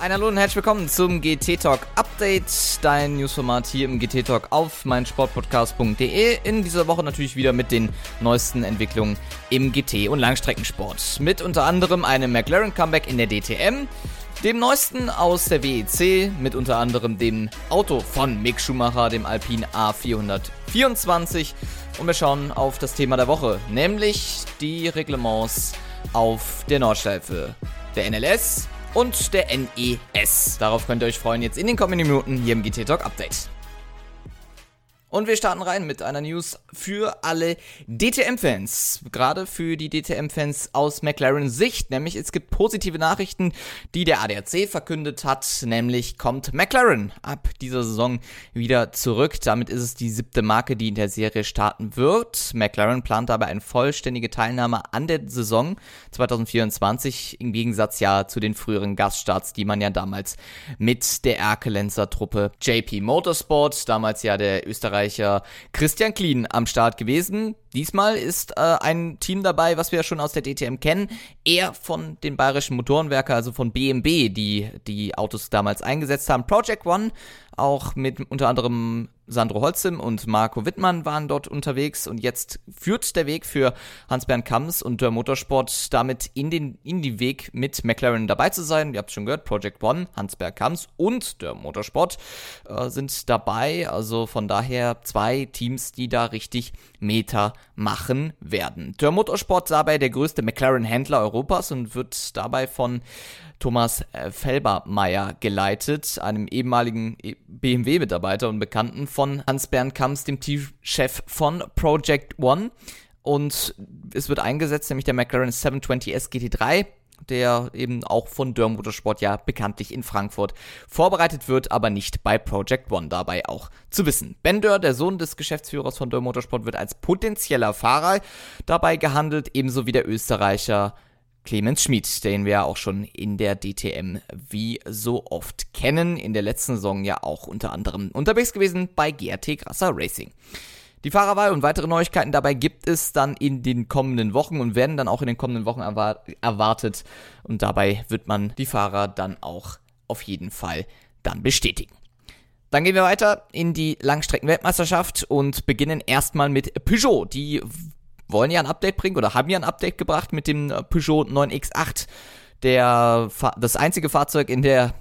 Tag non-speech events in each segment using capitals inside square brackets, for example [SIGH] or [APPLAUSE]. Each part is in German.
Ein Hallo und herzlich willkommen zum GT Talk Update, dein Newsformat hier im GT Talk auf meinsportpodcast.de. In dieser Woche natürlich wieder mit den neuesten Entwicklungen im GT- und Langstreckensport. Mit unter anderem einem McLaren Comeback in der DTM, dem neuesten aus der WEC, mit unter anderem dem Auto von Mick Schumacher, dem Alpine A424. Und wir schauen auf das Thema der Woche, nämlich die Reglements auf der Nordschleife der NLS und der NES. Darauf könnt ihr euch freuen jetzt in den kommenden Minuten hier im GT Talk Update. Und wir starten rein mit einer News für alle DTM-Fans. Gerade für die DTM-Fans aus McLaren Sicht. Nämlich es gibt positive Nachrichten, die der ADAC verkündet hat. Nämlich kommt McLaren ab dieser Saison wieder zurück. Damit ist es die siebte Marke, die in der Serie starten wird. McLaren plant dabei eine vollständige Teilnahme an der Saison 2024. Im Gegensatz ja zu den früheren Gaststarts, die man ja damals mit der Erkelenzer Truppe JP Motorsport, damals ja der Österreicher Österreicher Christian Klien am Start gewesen. Diesmal ist äh, ein Team dabei, was wir ja schon aus der DTM kennen, eher von den bayerischen Motorenwerker, also von BMW, die die Autos damals eingesetzt haben. Project One, auch mit unter anderem Sandro Holzim und Marco Wittmann waren dort unterwegs und jetzt führt der Weg für Hans-Bernd Kamms und der Motorsport damit in den in die Weg mit McLaren dabei zu sein. Ihr habt schon gehört, Project One, Hans-Bernd Kamms und der Motorsport äh, sind dabei. Also von daher zwei Teams, die da richtig Meter machen werden. Der Motorsport dabei der größte McLaren-Händler Europas und wird dabei von Thomas äh, Felbermeier geleitet, einem ehemaligen e- BMW-Mitarbeiter und Bekannten von Hans-Bernd Kamps, dem Teamchef von Project One. Und es wird eingesetzt, nämlich der McLaren 720S GT3, der eben auch von Dörr Motorsport ja bekanntlich in Frankfurt vorbereitet wird, aber nicht bei Project One dabei auch zu wissen. Ben Dörr, der Sohn des Geschäftsführers von Dörr Motorsport, wird als potenzieller Fahrer dabei gehandelt, ebenso wie der Österreicher Clemens Schmid, den wir ja auch schon in der DTM wie so oft kennen, in der letzten Saison ja auch unter anderem unterwegs gewesen bei GRT Grasser Racing. Die Fahrerwahl und weitere Neuigkeiten dabei gibt es dann in den kommenden Wochen und werden dann auch in den kommenden Wochen erwartet. Und dabei wird man die Fahrer dann auch auf jeden Fall dann bestätigen. Dann gehen wir weiter in die Langstreckenweltmeisterschaft und beginnen erstmal mit Peugeot. Die wollen ja ein Update bringen oder haben ja ein Update gebracht mit dem Peugeot 9X8 der das einzige Fahrzeug in der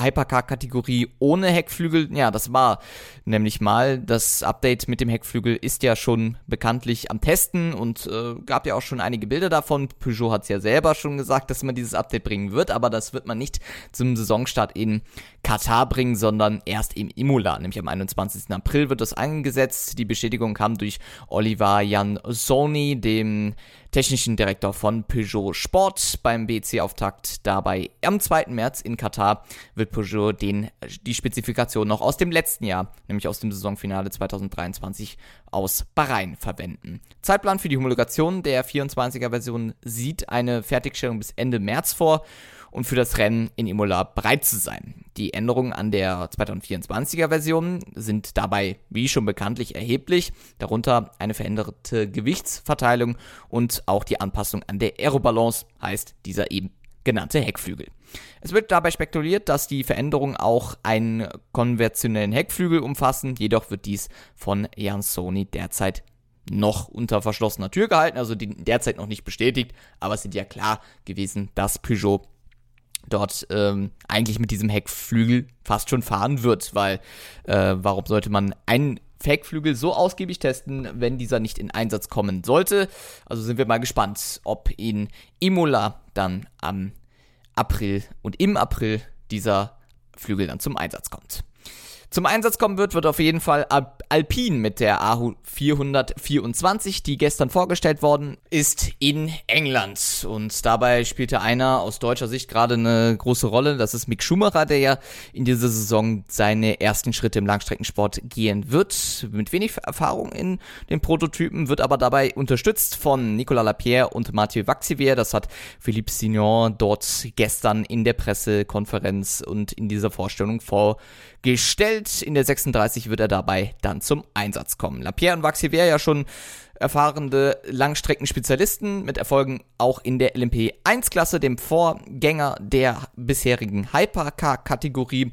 Hypercar-Kategorie ohne Heckflügel. Ja, das war nämlich mal. Das Update mit dem Heckflügel ist ja schon bekanntlich am Testen und äh, gab ja auch schon einige Bilder davon. Peugeot hat es ja selber schon gesagt, dass man dieses Update bringen wird, aber das wird man nicht zum Saisonstart in Katar bringen, sondern erst im Imola, nämlich am 21. April wird das eingesetzt. Die Bestätigung kam durch Oliver Jan Sony, dem technischen Direktor von Peugeot Sport beim BC-Auftakt. Dabei am 2. März in Katar wird Peugeot den, die Spezifikation noch aus dem letzten Jahr, nämlich aus dem Saisonfinale 2023 aus Bahrain verwenden. Zeitplan für die Homologation der 24er Version sieht eine Fertigstellung bis Ende März vor und für das Rennen in Imola bereit zu sein. Die Änderungen an der 2024er Version sind dabei, wie schon bekanntlich, erheblich, darunter eine veränderte Gewichtsverteilung und auch die Anpassung an der Aerobalance, heißt dieser eben genannte Heckflügel. Es wird dabei spekuliert, dass die Veränderungen auch einen konventionellen Heckflügel umfassen, jedoch wird dies von Jan Sony derzeit noch unter verschlossener Tür gehalten, also derzeit noch nicht bestätigt, aber es sind ja klar gewesen, dass Peugeot dort ähm, eigentlich mit diesem Heckflügel fast schon fahren wird, weil äh, warum sollte man einen Heckflügel so ausgiebig testen, wenn dieser nicht in Einsatz kommen sollte? Also sind wir mal gespannt, ob in Imola dann am April und im April dieser Flügel dann zum Einsatz kommt. Zum Einsatz kommen wird, wird auf jeden Fall Alpine mit der AHU 424, die gestern vorgestellt worden ist in England. Und dabei spielte einer aus deutscher Sicht gerade eine große Rolle. Das ist Mick Schumacher, der ja in dieser Saison seine ersten Schritte im Langstreckensport gehen wird. Mit wenig Erfahrung in den Prototypen, wird aber dabei unterstützt von Nicolas Lapierre und Mathieu Vaxivier. Das hat Philippe Signon dort gestern in der Pressekonferenz und in dieser Vorstellung vorgestellt. In der 36 wird er dabei dann zum Einsatz kommen. Lapierre und Vaxivier ja schon erfahrene Langstreckenspezialisten mit Erfolgen auch in der LMP1-Klasse, dem Vorgänger der bisherigen Hypercar-Kategorie.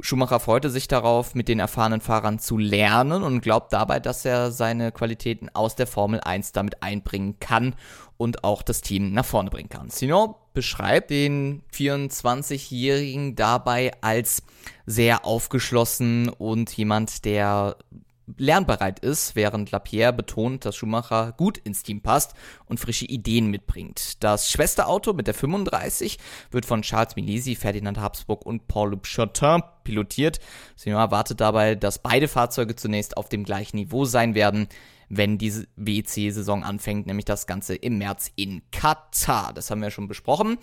Schumacher freute sich darauf, mit den erfahrenen Fahrern zu lernen und glaubt dabei, dass er seine Qualitäten aus der Formel 1 damit einbringen kann und auch das Team nach vorne bringen kann. Sinon beschreibt den 24-Jährigen dabei als sehr aufgeschlossen und jemand, der lernbereit ist, während Lapierre betont, dass Schumacher gut ins Team passt und frische Ideen mitbringt. Das Schwesterauto mit der 35 wird von Charles Milisi, Ferdinand Habsburg und Paul-Loup Chotin pilotiert. Senior erwartet dabei, dass beide Fahrzeuge zunächst auf dem gleichen Niveau sein werden, wenn diese WC-Saison anfängt, nämlich das Ganze im März in Katar. Das haben wir schon besprochen.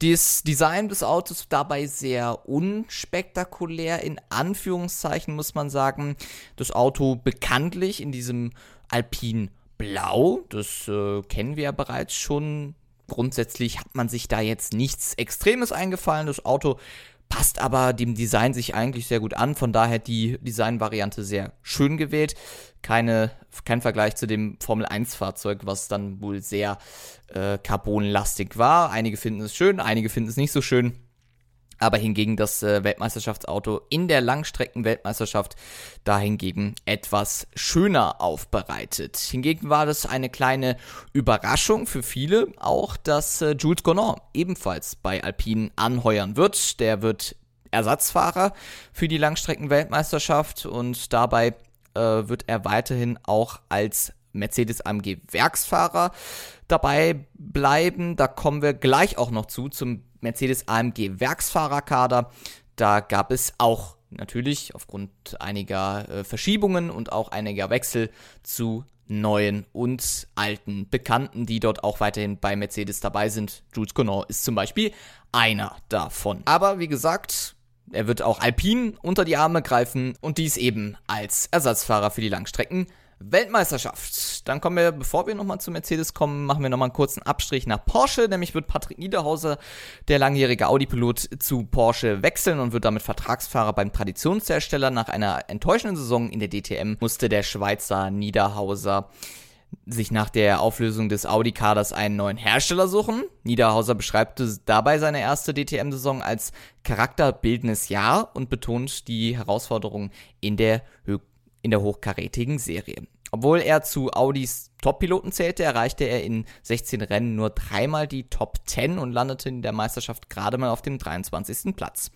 Das Design des Autos dabei sehr unspektakulär, in Anführungszeichen muss man sagen. Das Auto bekanntlich in diesem Alpin Blau, das äh, kennen wir ja bereits schon. Grundsätzlich hat man sich da jetzt nichts Extremes eingefallen. Das Auto passt aber dem Design sich eigentlich sehr gut an. Von daher die Designvariante sehr schön gewählt. Keine, kein Vergleich zu dem Formel 1 Fahrzeug, was dann wohl sehr äh, carbonlastig war. Einige finden es schön, einige finden es nicht so schön aber hingegen das äh, Weltmeisterschaftsauto in der Langstrecken-Weltmeisterschaft dahingegen etwas schöner aufbereitet. Hingegen war das eine kleine Überraschung für viele auch, dass äh, Jules Gonon ebenfalls bei Alpine anheuern wird. Der wird Ersatzfahrer für die Langstrecken-Weltmeisterschaft und dabei äh, wird er weiterhin auch als Mercedes AMG Werksfahrer dabei bleiben. Da kommen wir gleich auch noch zu, zum Mercedes AMG Werksfahrerkader. Da gab es auch natürlich aufgrund einiger äh, Verschiebungen und auch einiger Wechsel zu neuen und alten Bekannten, die dort auch weiterhin bei Mercedes dabei sind. Jules Connor ist zum Beispiel einer davon. Aber wie gesagt, er wird auch Alpine unter die Arme greifen und dies eben als Ersatzfahrer für die Langstrecken Weltmeisterschaft. Dann kommen wir, bevor wir nochmal zu Mercedes kommen, machen wir nochmal einen kurzen Abstrich nach Porsche. Nämlich wird Patrick Niederhauser, der langjährige Audi-Pilot, zu Porsche wechseln und wird damit Vertragsfahrer beim Traditionshersteller. Nach einer enttäuschenden Saison in der DTM musste der Schweizer Niederhauser sich nach der Auflösung des Audi-Kaders einen neuen Hersteller suchen. Niederhauser beschreibt dabei seine erste DTM-Saison als charakterbildendes Jahr und betont die Herausforderungen in der in der hochkarätigen Serie. Obwohl er zu Audis Top-Piloten zählte, erreichte er in 16 Rennen nur dreimal die Top 10 und landete in der Meisterschaft gerade mal auf dem 23. Platz.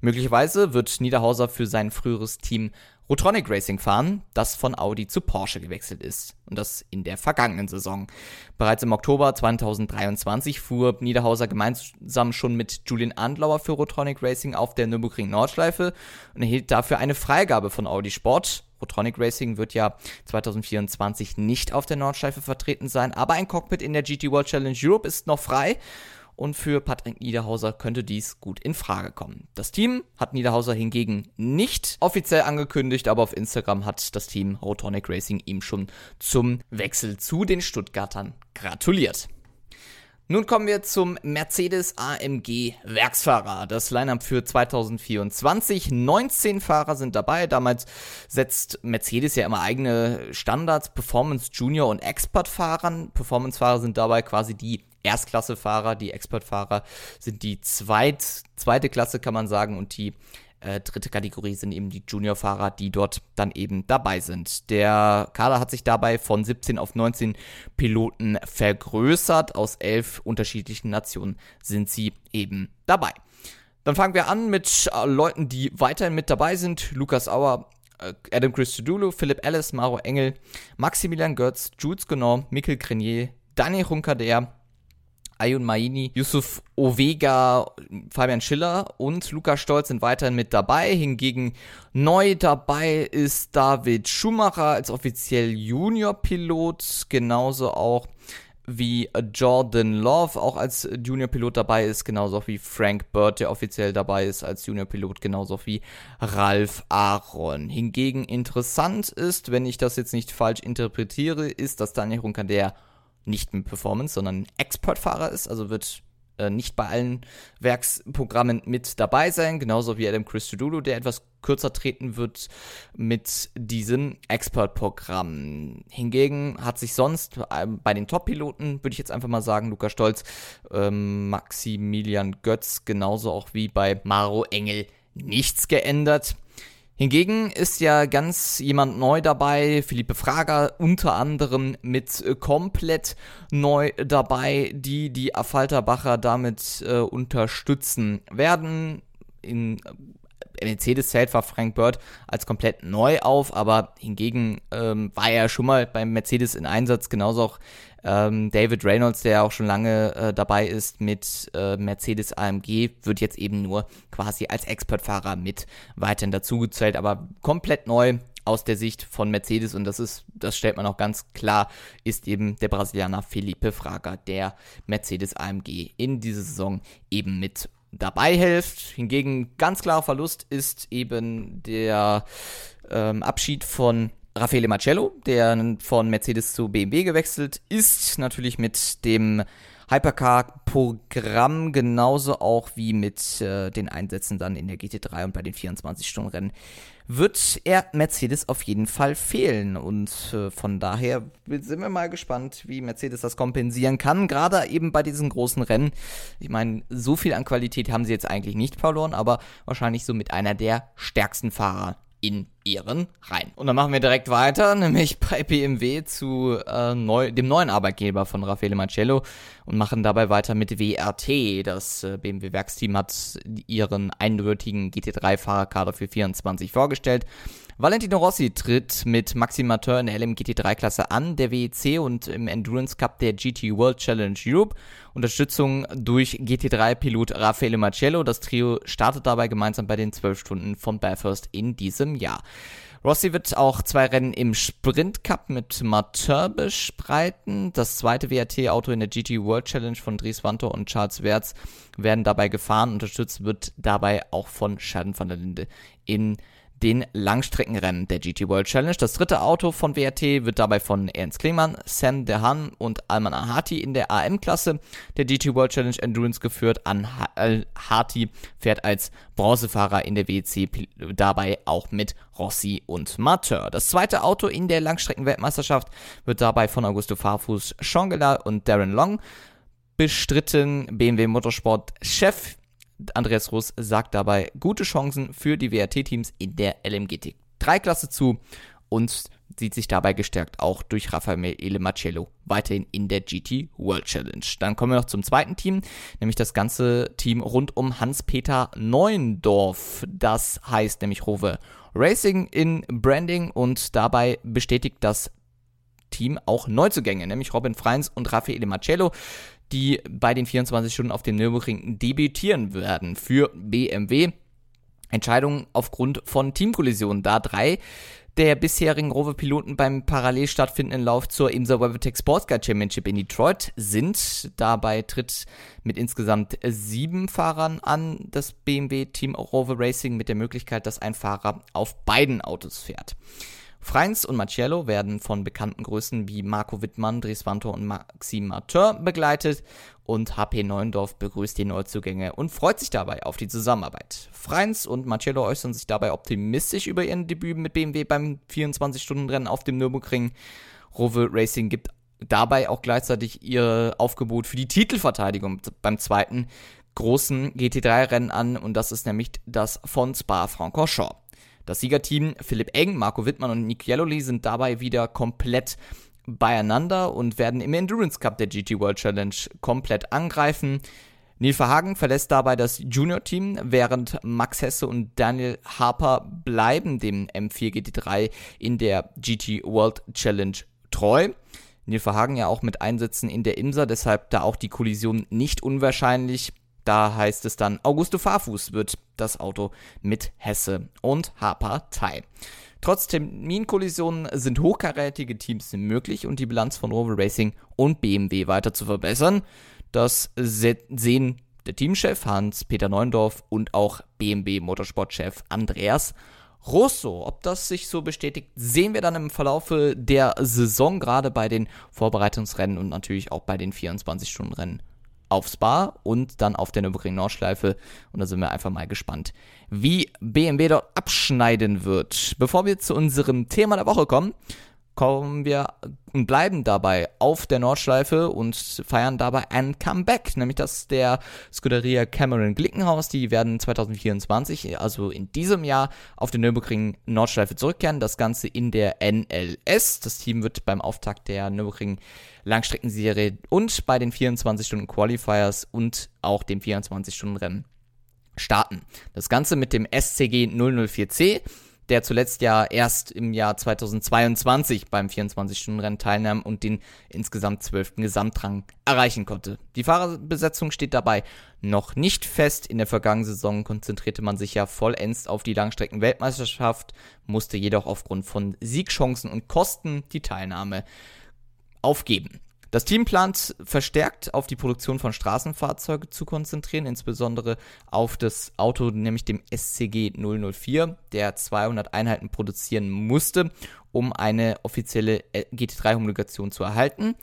Möglicherweise wird Niederhauser für sein früheres Team Rotronic Racing fahren, das von Audi zu Porsche gewechselt ist. Und das in der vergangenen Saison. Bereits im Oktober 2023 fuhr Niederhauser gemeinsam schon mit Julian Andlauer für Rotronic Racing auf der Nürburgring Nordschleife und erhielt dafür eine Freigabe von Audi Sport. Rotronic Racing wird ja 2024 nicht auf der Nordschleife vertreten sein, aber ein Cockpit in der GT World Challenge Europe ist noch frei und für Patrick Niederhauser könnte dies gut in Frage kommen. Das Team hat Niederhauser hingegen nicht offiziell angekündigt, aber auf Instagram hat das Team Rotonic Racing ihm schon zum Wechsel zu den Stuttgartern gratuliert. Nun kommen wir zum Mercedes AMG Werksfahrer. Das Lineup für 2024. 19 Fahrer sind dabei. Damals setzt Mercedes ja immer eigene Standards. Performance Junior und Expert Fahrern. Performance Fahrer sind dabei quasi die Erstklassefahrer. Die Expertfahrer sind die zweit, zweite Klasse, kann man sagen. Und die äh, dritte Kategorie sind eben die Juniorfahrer, die dort dann eben dabei sind. Der Kader hat sich dabei von 17 auf 19 Piloten vergrößert. Aus elf unterschiedlichen Nationen sind sie eben dabei. Dann fangen wir an mit äh, Leuten, die weiterhin mit dabei sind. Lukas Auer, äh, Adam Christodoulou, Philipp Ellis, Maro Engel, Maximilian Götz, Jules Genau, Mikkel Grenier, Daniel Runkader, Ayun Maini, Yusuf Ovega, Fabian Schiller und Lukas Stolz sind weiterhin mit dabei. Hingegen neu dabei ist David Schumacher als offiziell Junior-Pilot, genauso auch wie Jordan Love auch als Junior-Pilot dabei ist, genauso wie Frank Bird, der offiziell dabei ist als Junior-Pilot, genauso wie Ralf Aaron. Hingegen interessant ist, wenn ich das jetzt nicht falsch interpretiere, ist, dass Daniel Runker der nicht mit Performance, sondern Expertfahrer ist, also wird äh, nicht bei allen Werksprogrammen mit dabei sein, genauso wie Adam Christodoulou, der etwas kürzer treten wird mit diesem Expert-Programm. Hingegen hat sich sonst äh, bei den Top-Piloten, würde ich jetzt einfach mal sagen, Luca Stolz, ähm, Maximilian Götz, genauso auch wie bei Maro Engel, nichts geändert. Hingegen ist ja ganz jemand neu dabei, Philippe Frager unter anderem mit äh, komplett neu dabei, die die Affalterbacher damit äh, unterstützen werden. In äh, Mercedes-Zelt war Frank Bird als komplett neu auf, aber hingegen ähm, war er schon mal beim Mercedes in Einsatz, genauso auch ähm, David Reynolds, der auch schon lange äh, dabei ist mit äh, Mercedes AMG, wird jetzt eben nur quasi als Expertfahrer mit weiterhin dazugezählt, aber komplett neu aus der Sicht von Mercedes und das ist, das stellt man auch ganz klar, ist eben der Brasilianer Felipe Fraga, der Mercedes AMG in dieser Saison eben mit dabei hilft. Hingegen ganz klarer Verlust ist eben der ähm, Abschied von Raffaele Marcello, der von Mercedes zu BMW gewechselt ist, natürlich mit dem Hypercar-Programm, genauso auch wie mit äh, den Einsätzen dann in der GT3 und bei den 24-Stunden-Rennen, wird er Mercedes auf jeden Fall fehlen. Und äh, von daher sind wir mal gespannt, wie Mercedes das kompensieren kann, gerade eben bei diesen großen Rennen. Ich meine, so viel an Qualität haben sie jetzt eigentlich nicht verloren, aber wahrscheinlich so mit einer der stärksten Fahrer in ihren Reihen. Und dann machen wir direkt weiter, [LAUGHS] nämlich bei BMW zu äh, neu, dem neuen Arbeitgeber von Raffaele Marcello und machen dabei weiter mit WRT. Das äh, BMW-Werksteam hat ihren eindeutigen GT3-Fahrerkader für 24 vorgestellt. Valentino Rossi tritt mit Maxim Mateur in der LMGT3-Klasse an, der WEC und im Endurance Cup der GT World Challenge Europe. Unterstützung durch GT3-Pilot Raffaele Marcello. Das Trio startet dabei gemeinsam bei den 12 Stunden von Bathurst in diesem Jahr. Rossi wird auch zwei Rennen im Sprint Cup mit Mateur bestreiten. Das zweite WRT-Auto in der GT World Challenge von Dries Wanto und Charles Wertz werden dabei gefahren. Unterstützt wird dabei auch von Schaden van der Linde in den Langstreckenrennen der GT World Challenge. Das dritte Auto von WRT wird dabei von Ernst Klingmann, Sam Dehan und Alman Ahati in der AM-Klasse der GT World Challenge Endurance geführt. Ahati fährt als Bronzefahrer in der WEC dabei auch mit Rossi und Mateur. Das zweite Auto in der Langstreckenweltmeisterschaft wird dabei von Augusto Farfus, Schongela und Darren Long bestritten. BMW Motorsport Chef Andreas Russ sagt dabei gute Chancen für die WRT-Teams in der LMGT 3-Klasse zu und sieht sich dabei gestärkt auch durch Raffaele Marcello weiterhin in der GT World Challenge. Dann kommen wir noch zum zweiten Team, nämlich das ganze Team rund um Hans-Peter Neuendorf. Das heißt nämlich Rover Racing in Branding und dabei bestätigt das Team auch Neuzugänge, nämlich Robin Freins und Raffaele Marcello die bei den 24 Stunden auf dem Nürburgring debütieren werden für BMW. Entscheidungen aufgrund von Teamkollisionen, da drei der bisherigen Rover-Piloten beim parallel stattfindenden Lauf zur IMSA WeatherTech Sports Car Championship in Detroit sind. Dabei tritt mit insgesamt sieben Fahrern an das BMW Team Rover Racing mit der Möglichkeit, dass ein Fahrer auf beiden Autos fährt. Freins und Marcello werden von bekannten Größen wie Marco Wittmann, Dries Vantor und Maxime Martin begleitet und HP Neuendorf begrüßt die Neuzugänge und freut sich dabei auf die Zusammenarbeit. Freins und Marcello äußern sich dabei optimistisch über ihren Debüt mit BMW beim 24-Stunden-Rennen auf dem Nürburgring. Rover Racing gibt dabei auch gleichzeitig ihr Aufgebot für die Titelverteidigung beim zweiten großen GT3-Rennen an und das ist nämlich das von Spa-Francorchamps. Das Siegerteam Philipp Eng, Marco Wittmann und Nick Yellowly sind dabei wieder komplett beieinander und werden im Endurance Cup der GT World Challenge komplett angreifen. Neil Verhagen verlässt dabei das Junior-Team, während Max Hesse und Daniel Harper bleiben dem M4 GT3 in der GT World Challenge treu. Neil Verhagen ja auch mit Einsätzen in der IMSA, deshalb da auch die Kollision nicht unwahrscheinlich. Da heißt es dann, Augusto Farfuß wird das Auto mit Hesse und Harper teilen. Trotz Terminkollisionen sind hochkarätige Teams möglich und die Bilanz von Rover Racing und BMW weiter zu verbessern. Das sehen der Teamchef Hans-Peter Neundorf und auch BMW Motorsportchef Andreas Russo. Ob das sich so bestätigt, sehen wir dann im Verlaufe der Saison, gerade bei den Vorbereitungsrennen und natürlich auch bei den 24-Stunden-Rennen auf Spa und dann auf der Nürburgring Nordschleife. Und da sind wir einfach mal gespannt, wie BMW dort abschneiden wird. Bevor wir zu unserem Thema der Woche kommen, kommen wir und bleiben dabei auf der Nordschleife und feiern dabei ein Comeback, nämlich das der Scuderia Cameron Glickenhaus. Die werden 2024, also in diesem Jahr, auf der Nürburgring Nordschleife zurückkehren. Das Ganze in der NLS. Das Team wird beim Auftakt der Nürburgring Langstreckenserie und bei den 24 Stunden Qualifiers und auch dem 24 Stunden Rennen starten. Das Ganze mit dem SCG 004C der zuletzt ja erst im Jahr 2022 beim 24-Stunden-Rennen teilnahm und den insgesamt zwölften Gesamtrang erreichen konnte. Die Fahrerbesetzung steht dabei noch nicht fest. In der vergangenen Saison konzentrierte man sich ja vollends auf die Langstrecken-Weltmeisterschaft, musste jedoch aufgrund von Siegchancen und Kosten die Teilnahme aufgeben. Das Team plant verstärkt auf die Produktion von Straßenfahrzeugen zu konzentrieren, insbesondere auf das Auto, nämlich dem SCG 004, der 200 Einheiten produzieren musste, um eine offizielle GT3-Homologation zu erhalten.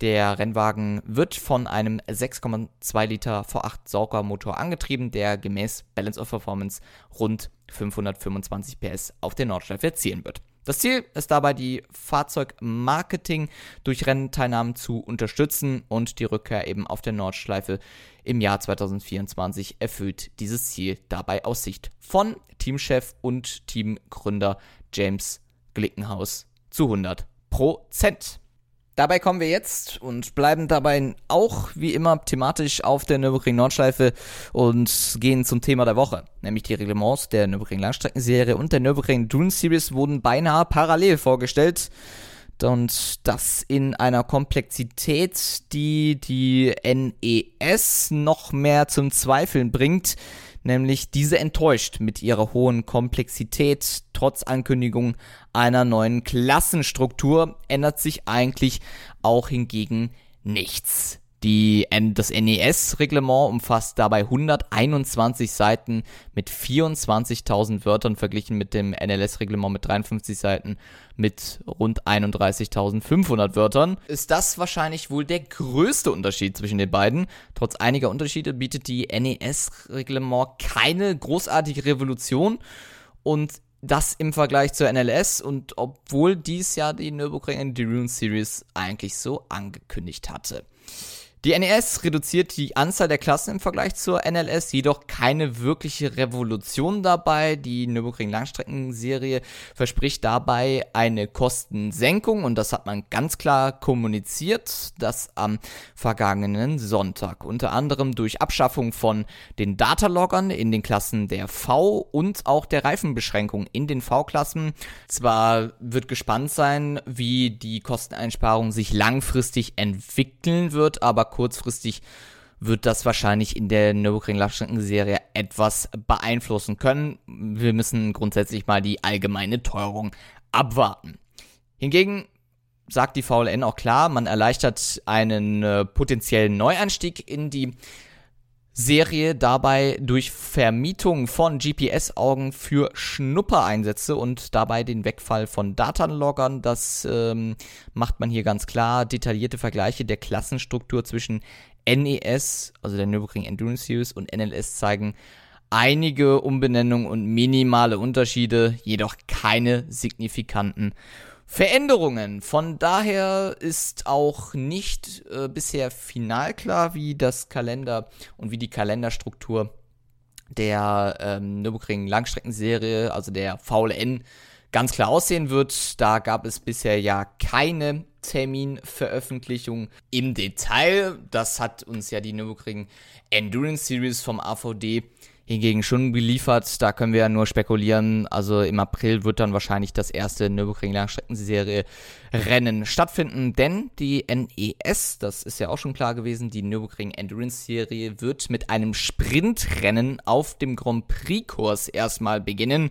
Der Rennwagen wird von einem 6,2 Liter V8 Saugermotor angetrieben, der gemäß Balance of Performance rund 525 PS auf der Nordschleife erzielen wird. Das Ziel ist dabei, die Fahrzeugmarketing durch Rennteilnahmen zu unterstützen und die Rückkehr eben auf der Nordschleife im Jahr 2024 erfüllt dieses Ziel dabei aus Sicht von Teamchef und Teamgründer James Glickenhaus zu 100 Prozent. Dabei kommen wir jetzt und bleiben dabei auch wie immer thematisch auf der Nürburgring Nordschleife und gehen zum Thema der Woche. Nämlich die Reglements der Nürburgring Langstreckenserie und der Nürburgring Dune Series wurden beinahe parallel vorgestellt. Und das in einer Komplexität, die die NES noch mehr zum Zweifeln bringt nämlich diese enttäuscht mit ihrer hohen Komplexität. Trotz Ankündigung einer neuen Klassenstruktur ändert sich eigentlich auch hingegen nichts. Die, das NES-Reglement umfasst dabei 121 Seiten mit 24.000 Wörtern verglichen mit dem NLS-Reglement mit 53 Seiten mit rund 31.500 Wörtern. Ist das wahrscheinlich wohl der größte Unterschied zwischen den beiden? Trotz einiger Unterschiede bietet die NES-Reglement keine großartige Revolution und das im Vergleich zur NLS und obwohl dies ja die Nürburgring Endurance Series eigentlich so angekündigt hatte. Die NES reduziert die Anzahl der Klassen im Vergleich zur NLS, jedoch keine wirkliche Revolution dabei. Die Nürburgring Langstreckenserie verspricht dabei eine Kostensenkung und das hat man ganz klar kommuniziert, das am vergangenen Sonntag. Unter anderem durch Abschaffung von den Dataloggern in den Klassen der V und auch der Reifenbeschränkung in den V-Klassen. Zwar wird gespannt sein, wie die Kosteneinsparung sich langfristig entwickeln wird, aber kurzfristig wird das wahrscheinlich in der Nürburgring Langstreckenserie etwas beeinflussen können. Wir müssen grundsätzlich mal die allgemeine Teuerung abwarten. Hingegen sagt die VLN auch klar, man erleichtert einen äh, potenziellen Neueinstieg in die Serie dabei durch Vermietung von GPS-Augen für Schnuppereinsätze und dabei den Wegfall von Datenloggern. Das ähm, macht man hier ganz klar. Detaillierte Vergleiche der Klassenstruktur zwischen NES, also der Nürburgring Endurance Series, und NLS zeigen einige Umbenennungen und minimale Unterschiede, jedoch keine signifikanten Veränderungen. Von daher ist auch nicht äh, bisher final klar, wie das Kalender und wie die Kalenderstruktur der ähm, Nürburgring Langstreckenserie, also der VLN, ganz klar aussehen wird. Da gab es bisher ja keine Terminveröffentlichung im Detail. Das hat uns ja die Nürburgring Endurance Series vom AVD hingegen schon geliefert. Da können wir ja nur spekulieren. Also im April wird dann wahrscheinlich das erste Nürburgring Langstreckenserie Rennen stattfinden, denn die NES, das ist ja auch schon klar gewesen, die Nürburgring Endurance Serie wird mit einem Sprintrennen auf dem Grand Prix Kurs erstmal beginnen.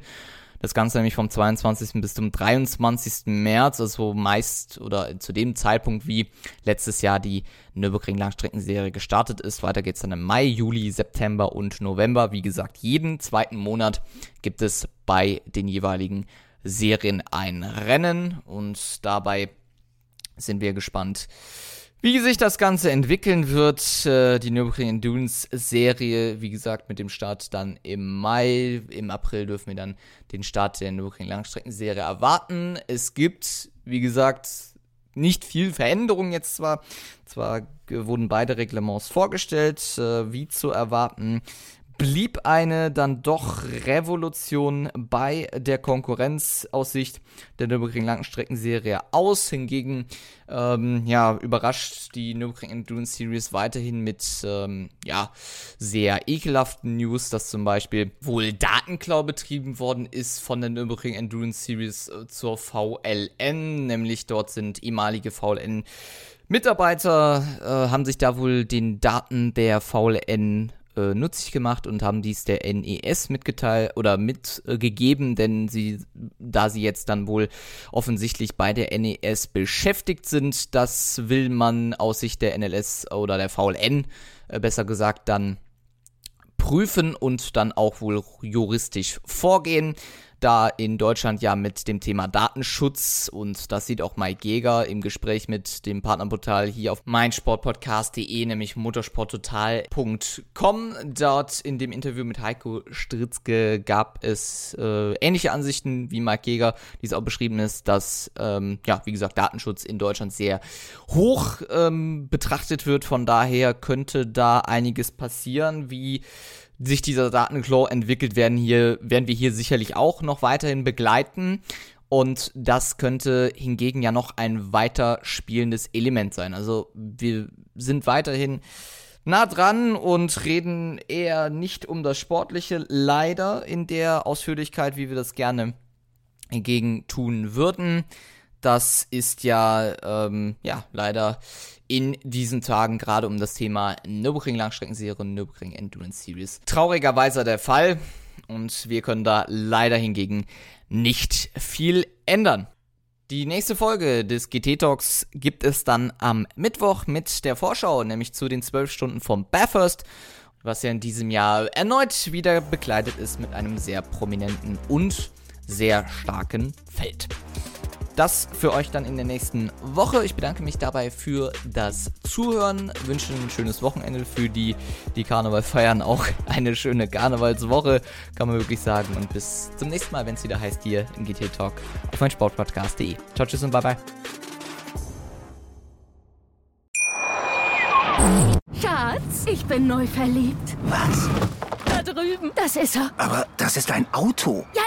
Das Ganze nämlich vom 22. bis zum 23. März, also meist oder zu dem Zeitpunkt, wie letztes Jahr die Nürburgring Langstreckenserie gestartet ist. Weiter geht's dann im Mai, Juli, September und November. Wie gesagt, jeden zweiten Monat gibt es bei den jeweiligen Serien ein Rennen und dabei sind wir gespannt, Wie sich das Ganze entwickeln wird, äh, die Nürburgring Endurance Serie, wie gesagt, mit dem Start dann im Mai. Im April dürfen wir dann den Start der Nürburgring Langstreckenserie erwarten. Es gibt, wie gesagt, nicht viel Veränderung jetzt zwar. Zwar wurden beide Reglements vorgestellt, äh, wie zu erwarten blieb eine dann doch Revolution bei der Konkurrenz aus Sicht der Nürburgring Langstreckenserie aus. Hingegen ähm, ja, überrascht die Nürburgring Endurance Series weiterhin mit ähm, ja, sehr ekelhaften News, dass zum Beispiel wohl Datenklau betrieben worden ist von der Nürburgring Endurance Series äh, zur VLN, nämlich dort sind ehemalige VLN Mitarbeiter äh, haben sich da wohl den Daten der VLN äh, nutzig gemacht und haben dies der NES mitgeteilt oder mitgegeben, äh, denn sie, da sie jetzt dann wohl offensichtlich bei der NES beschäftigt sind, das will man aus Sicht der NLS oder der VLN, äh, besser gesagt, dann prüfen und dann auch wohl juristisch vorgehen da in Deutschland ja mit dem Thema Datenschutz und das sieht auch Mike Jäger im Gespräch mit dem Partnerportal hier auf meinsportpodcast.de, nämlich motorsporttotal.com. Dort in dem Interview mit Heiko Stritzke gab es äh, ähnliche Ansichten wie Mike Jäger, die es auch beschrieben ist, dass, ähm, ja, wie gesagt, Datenschutz in Deutschland sehr hoch ähm, betrachtet wird. Von daher könnte da einiges passieren, wie sich dieser Datenclaw entwickelt, werden hier, werden wir hier sicherlich auch noch weiterhin begleiten. Und das könnte hingegen ja noch ein weiter spielendes Element sein. Also wir sind weiterhin nah dran und reden eher nicht um das Sportliche, leider in der Ausführlichkeit, wie wir das gerne hingegen tun würden. Das ist ja, ähm, ja, leider in diesen Tagen gerade um das Thema Nürburgring Langstreckenserie und Nürburgring Endurance Series traurigerweise der Fall. Und wir können da leider hingegen nicht viel ändern. Die nächste Folge des GT Talks gibt es dann am Mittwoch mit der Vorschau, nämlich zu den 12 Stunden vom Bathurst, was ja in diesem Jahr erneut wieder bekleidet ist mit einem sehr prominenten und sehr starken Feld. Das für euch dann in der nächsten Woche. Ich bedanke mich dabei für das Zuhören. Wünsche ein schönes Wochenende für die, die Karneval feiern. Auch eine schöne Karnevalswoche, kann man wirklich sagen. Und bis zum nächsten Mal, wenn es wieder heißt hier im GT Talk auf mein Sportpodcast.de. Ciao, tschüss und bye bye. Schatz, ich bin neu verliebt. Was? Da drüben. Das ist er. Aber das ist ein Auto. Ja.